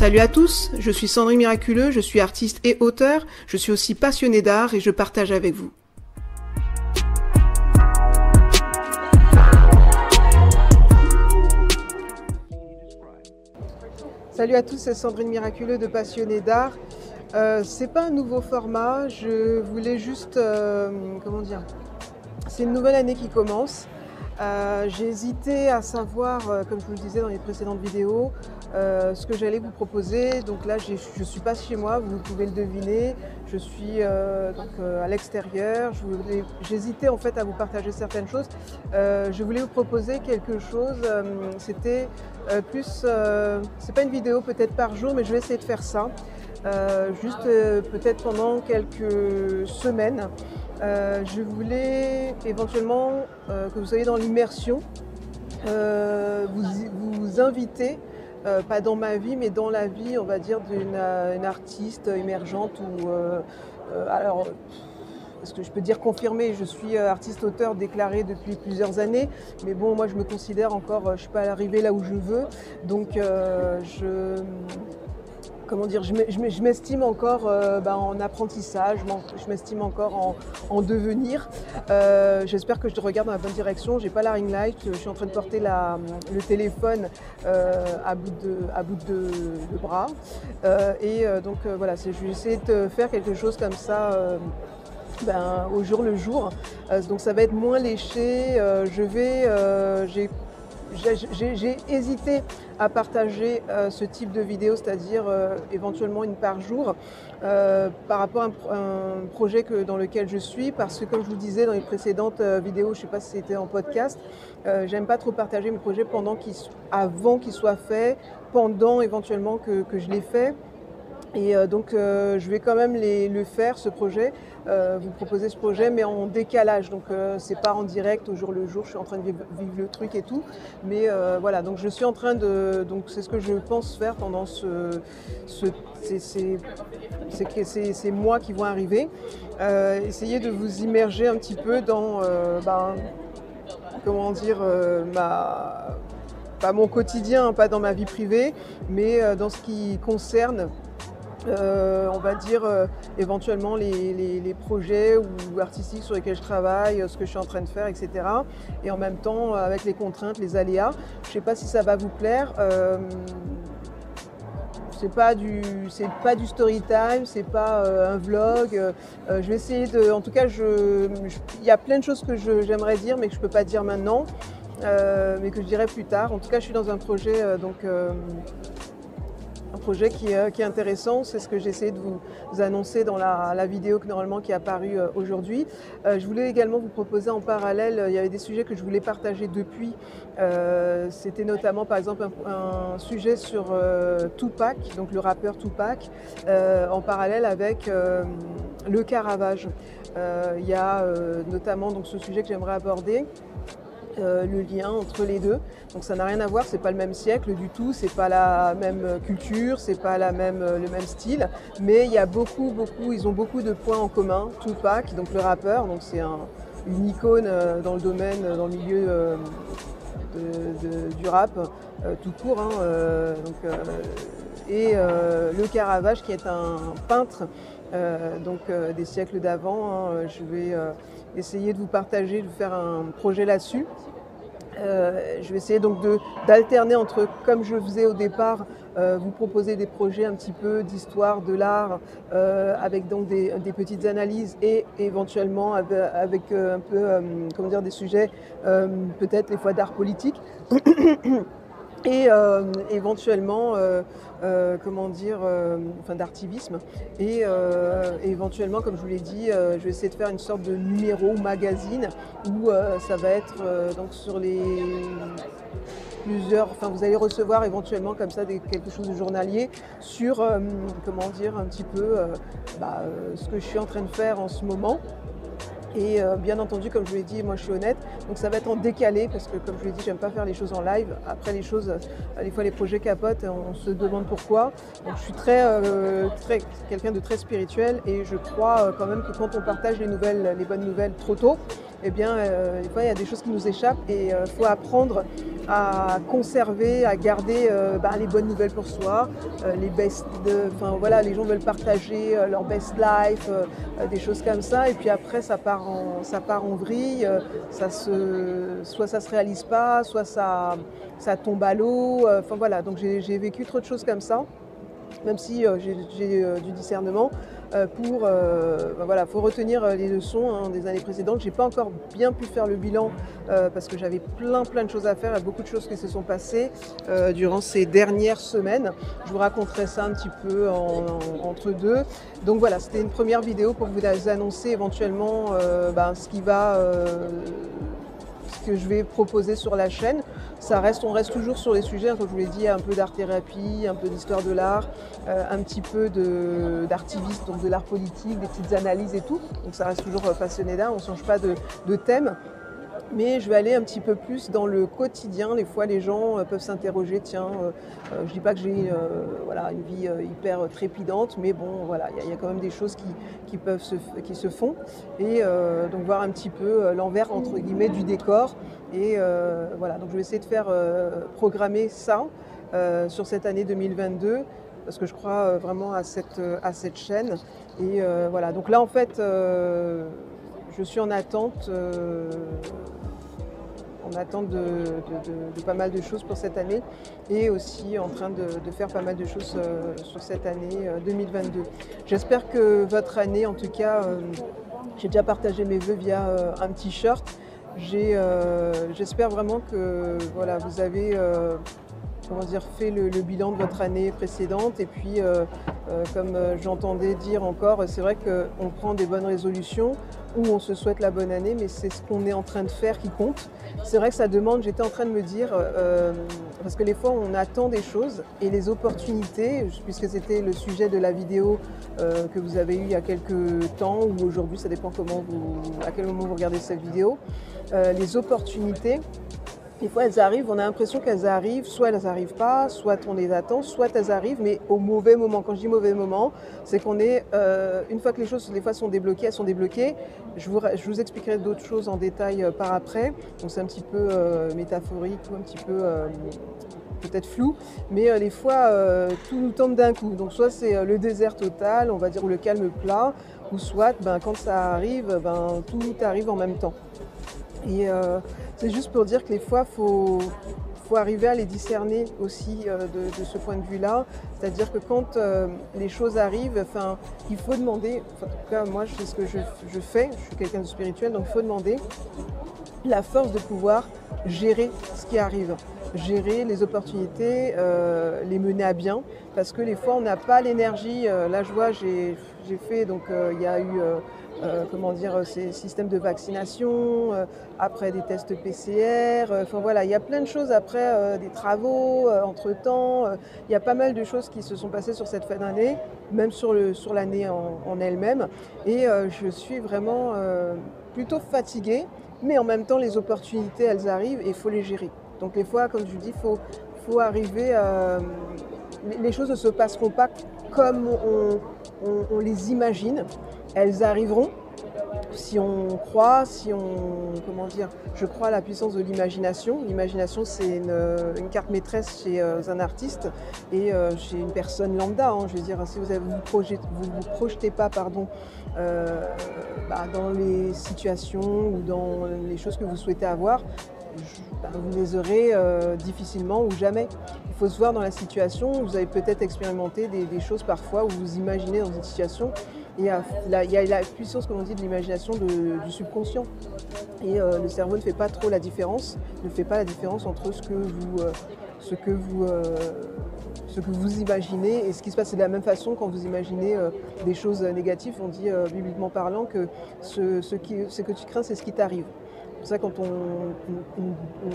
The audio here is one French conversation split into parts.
Salut à tous, je suis Sandrine Miraculeux, je suis artiste et auteur, je suis aussi passionnée d'art et je partage avec vous. Salut à tous, c'est Sandrine Miraculeux de Passionnée d'art. Euh, c'est pas un nouveau format, je voulais juste, euh, comment dire, c'est une nouvelle année qui commence. Euh, j'ai hésité à savoir, comme je vous le disais dans les précédentes vidéos, euh, ce que j'allais vous proposer. Donc là, je ne suis pas chez moi, vous pouvez le deviner. Je suis donc, à l'extérieur. J'hésitais en fait à vous partager certaines choses. je voulais vous proposer quelque chose. C'était plus, c'est pas une vidéo peut-être par jour, mais je vais essayer de faire ça. juste peut-être pendant quelques semaines. Euh, je voulais éventuellement euh, que vous soyez dans l'immersion, euh, vous, inviter, pas dans ma vie, mais dans la vie, on va dire, d'une artiste émergente ou alors est-ce que je peux dire confirmé Je suis artiste-auteur déclaré depuis plusieurs années, mais bon, moi je me considère encore, je ne suis pas arrivée là où je veux, donc je comment dire, je m'estime encore euh, en apprentissage, je m'estime encore en, devenir. Euh, j'espère que je te regarde dans la bonne direction. J'ai pas la ring light, je suis en train de porter le téléphone euh, à bout de, bras. et donc voilà, je vais essayer de faire quelque chose comme ça. Ben, au jour le jour. donc ça va être moins léché. je vais, j'ai hésité à partager euh, ce type de vidéo, c'est-à-dire euh, éventuellement une par jour, euh, par rapport à un, projet que, dans lequel je suis, parce que comme je vous disais dans les précédentes vidéos, je ne sais pas si c'était en podcast, j'aime pas trop partager mes projets pendant avant qu'ils soient faits, pendant éventuellement que, que je les fais. Et euh, donc euh, je vais quand même le faire, ce projet, euh, vous proposer ce projet, mais en décalage. Donc c'est pas en direct au jour le jour, je suis en train de vivre, le truc et tout. Mais voilà, donc je suis en train de. Donc c'est ce que je pense faire pendant ce, ce ces, mois qui vont arriver. essayez de vous immerger un petit peu dans ben, comment dire ma pas mon quotidien, pas dans ma vie privée, mais dans ce qui concerne on va dire euh, éventuellement les, projets ou artistiques sur lesquels je travaille, ce que je suis en train de faire, etc. Et en même temps, avec les contraintes, les aléas. Je ne sais pas si ça va vous plaire. Euh, c'est pas du c'est pas du story time, c'est pas un vlog. je vais essayer de, en tout cas, il y a plein de choses que j'aimerais dire, mais que je peux pas dire maintenant, mais que je dirai plus tard. En tout cas, je suis dans un projet donc projet qui est, intéressant, c'est ce que j'ai essayé de vous, annoncer dans la, vidéo normalement qui est apparue euh, aujourd'hui. Euh, je voulais également vous proposer en parallèle, il y avait des sujets que je voulais partager depuis. Euh, c'était notamment par exemple un, sujet sur Tupac, donc le rappeur Tupac, en parallèle avec le Caravage. il y a notamment donc, ce sujet que j'aimerais aborder. Euh, le lien entre les deux. Donc ça n'a rien à voir, c'est pas le même siècle du tout, c'est pas la même culture, c'est pas la même, le même style, mais il y a beaucoup, beaucoup, ils ont beaucoup de points en commun. Tupac, donc le rappeur, donc c'est une icône euh, dans le domaine, dans le milieu euh, du rap, tout court. Hein, et le Caravage qui est un peintre donc des siècles d'avant. Hein, je vais essayer de vous partager, de vous faire un projet là-dessus. Euh, je vais essayer donc d'alterner entre, comme je faisais au départ, euh, vous proposer des projets un petit peu d'histoire de l'art euh, avec donc des, petites analyses et éventuellement avec, un peu comment dire des sujets peut-être les fois d'art politique et éventuellement euh, comment dire, euh, enfin d'artivisme. Et, euh, éventuellement, comme je vous l'ai dit, je vais essayer de faire une sorte de numéro magazine où ça va être donc sur les plusieurs, enfin vous allez recevoir éventuellement comme ça des, quelque chose de journalier sur, comment dire, un petit peu bah, ce que je suis en train de faire en ce moment. Et euh, bien entendu, comme je vous l'ai dit, moi je suis honnête, donc ça va être en décalé parce que comme je vous l'ai dit, j'aime pas faire les choses en live. Après les choses, euh, des fois les projets capotent, on se demande pourquoi. Donc je suis très, euh, très quelqu'un de très spirituel et je crois quand même que quand on partage les nouvelles, les bonnes nouvelles trop tôt, eh bien, fois, il y a des choses qui nous échappent et il faut apprendre à conserver, à garder bah, les bonnes nouvelles pour soi, les best, enfin voilà, les gens veulent partager leur best life, des choses comme ça, et puis après ça part en, ça part vrille, ça se, soit ça se réalise pas, soit ça, ça tombe à l'eau, enfin voilà, donc j'ai vécu trop de choses comme ça. Même si euh, j'ai euh, du discernement, euh, pour, ben voilà, faut retenir les leçons hein, des années précédentes. J'ai pas encore bien pu faire le bilan parce que j'avais plein plein de choses à faire, beaucoup de choses qui se sont passées durant ces dernières semaines. Je vous raconterai ça un petit peu entre deux. Donc voilà, c'était une première vidéo pour vous annoncer éventuellement ben, ce qui va que je vais proposer sur la chaîne. On reste toujours sur les sujets, comme je vous l'ai dit, un peu d'art-thérapie, un peu d'histoire de l'art, euh, un petit peu d'artiviste, donc de l'art politique, des petites analyses et tout. Donc ça reste toujours passionné d'art, on ne change pas de thème mais je vais aller un petit peu plus dans le quotidien. Des fois, les gens euh, peuvent s'interroger, tiens, euh, euh, je dis pas que j'ai voilà, une vie hyper trépidante, mais bon, voilà, il y, a quand même des choses qui, peuvent se, qui se font. Et donc voir un petit peu l'envers, entre guillemets, du décor. Et voilà, donc je vais essayer de faire programmer ça sur cette année 2022 parce que je crois vraiment à cette, à cette chaîne. Et voilà, donc là en fait, je suis en attente on attend de, pas mal de choses pour cette année et aussi en train de, faire pas mal de choses euh, sur cette année 2022. Euh, J'espère que votre année, en tout cas, euh, j'ai déjà partagé mes voeux via un t-shirt. J'espère vraiment que voilà, vous avez comment dire, fait le, bilan de votre année précédente. Et puis, comme j'entendais dire encore, c'est vrai qu'on prend des bonnes résolutions ou on se souhaite la bonne année, mais c'est ce qu'on est en train de faire qui compte. C'est vrai que ça demande, j'étais en train de me dire, parce que les fois on attend des choses et les opportunités, puisque c'était le sujet de la vidéo que vous avez eue il y a quelques temps ou aujourd'hui, ça dépend comment vous, à quel moment vous regardez cette vidéo, les opportunités, des fois, elles arrivent, on a l'impression qu'elles arrivent, soit elles n'arrivent pas, soit on les attend, soit elles arrivent, mais au mauvais moment. Quand je dis mauvais moment, c'est qu'on est, euh, une fois que les choses, des fois, sont débloquées, elles sont débloquées. Je vous, je vous expliquerai d'autres choses en détail euh, par après. Donc, c'est un petit peu euh, métaphorique ou un petit peu peut-être flou, mais des fois, tout nous tombe d'un coup. Donc, soit c'est le désert total, on va dire, ou le calme plat, ou soit, ben, quand ça arrive, ben, tout arrive en même temps. Et euh, c'est juste pour dire que les fois, il faut, arriver à les discerner aussi euh, de, ce point de vue-là. C'est-à-dire que quand euh, les choses arrivent, il faut demander, en tout cas moi c'est ce que je, fais, je suis quelqu'un de spirituel, donc il faut demander la force de pouvoir gérer ce qui arrive, gérer les opportunités, les mener à bien, parce que les fois on n'a pas l'énergie. là je vois, j'ai fait, donc il y a eu euh, comment dire, ces systèmes de vaccination, euh, après des tests PCR. Euh, enfin voilà, il y a plein de choses après des travaux, entre-temps. il y a pas mal de choses qui se sont passées sur cette fin d'année, même sur, le, sur l'année en, elle-même. Et je suis vraiment plutôt fatiguée, mais en même temps, les opportunités, elles arrivent et il faut les gérer. Donc des fois, comme je dis, il faut, faut arriver à... Les choses ne se passeront pas comme on les imagine elles arriveront si on croit, si on. Comment dire Je crois à la puissance de l'imagination. L'imagination, c'est une, carte maîtresse chez euh, un artiste et euh, chez une personne lambda. Hein. je veux dire, si vous ne vous, vous, vous, projetez pas pardon, euh, bah, dans les situations ou dans les choses que vous souhaitez avoir, vous les aurez difficilement ou jamais. Il faut se voir dans la situation. Vous avez peut-être expérimenté des, choses parfois où vous imaginez dans une situation il y, a la, puissance, comme on dit, de l'imagination du subconscient. Et euh, le cerveau ne fait pas trop la différence, ne fait pas la différence entre ce que vous, euh, ce que vous, euh, ce que vous imaginez et ce qui se passe. C'est de la même façon quand vous imaginez des choses négatives. On dit, bibliquement parlant, que ce que tu crains, c'est ce qui t'arrive. Pour ça quand on,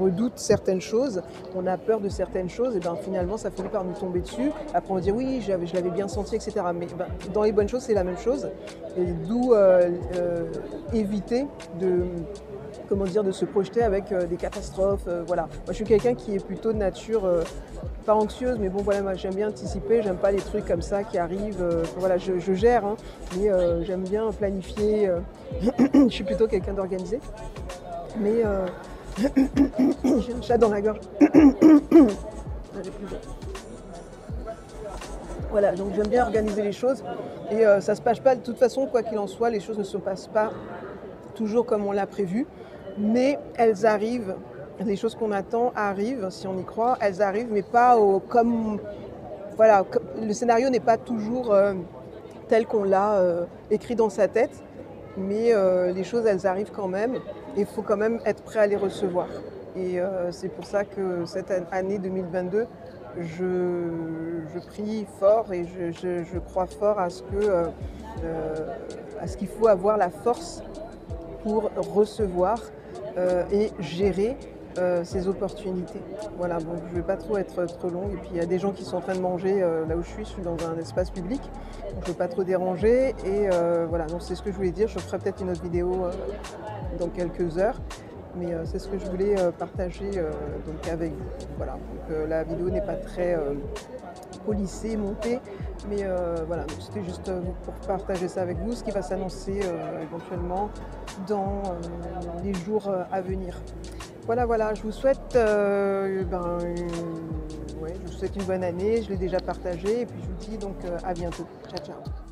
redoute certaines choses, on a peur de certaines choses, et ben finalement ça finit par nous tomber dessus. Après on dit oui, je l'avais bien senti, etc. Mais ben, dans les bonnes choses, c'est la même chose. D'où euh, euh, éviter de comment dire, de se projeter avec des catastrophes. voilà. Moi, je suis quelqu'un qui est plutôt de nature pas anxieuse, mais bon, voilà, j'aime bien anticiper. J'aime pas les trucs comme ça qui arrivent. voilà, je, gère, hein, mais j'aime bien planifier. je suis plutôt quelqu'un d'organisé. Mais j'ai un chat dans la gorge. Voilà, donc j'aime bien organiser les choses. Et euh, ça se passe pas de toute façon, quoi qu'il en soit, les choses ne se passent pas toujours comme on l'a prévu, mais elles arrivent, les choses qu'on attend arrivent, si on y croit, elles arrivent, mais pas au, comme, voilà, le scénario n'est pas toujours euh, tel qu'on l'a euh, écrit dans sa tête, mais les choses elles arrivent quand même il faut quand même être prêt à les recevoir. Et c'est pour ça que cette année 2022 je, prie fort et je, crois fort à ce que euh, euh, à ce qu'il faut avoir la force pour recevoir euh, et gérer ces opportunités. Voilà, bon, je ne vais pas trop être trop long. Et puis il y a des gens qui sont en train de manger là où je suis, je suis dans un espace public, je ne veux pas trop déranger. Et voilà, donc c'est ce que je voulais dire. Je ferai peut-être une autre vidéo dans quelques heures mais euh, c'est ce que je voulais euh, partager euh, donc avec vous. Voilà, donc la vidéo n'est pas très polissée, montée, mais voilà, c'était juste pour partager ça avec vous, ce qui va s'annoncer éventuellement dans les jours à venir. Voilà, voilà, je vous souhaite, ben, je vous souhaite une bonne année, je l'ai déjà partagé, et puis je vous dis donc à bientôt. Ciao, ciao.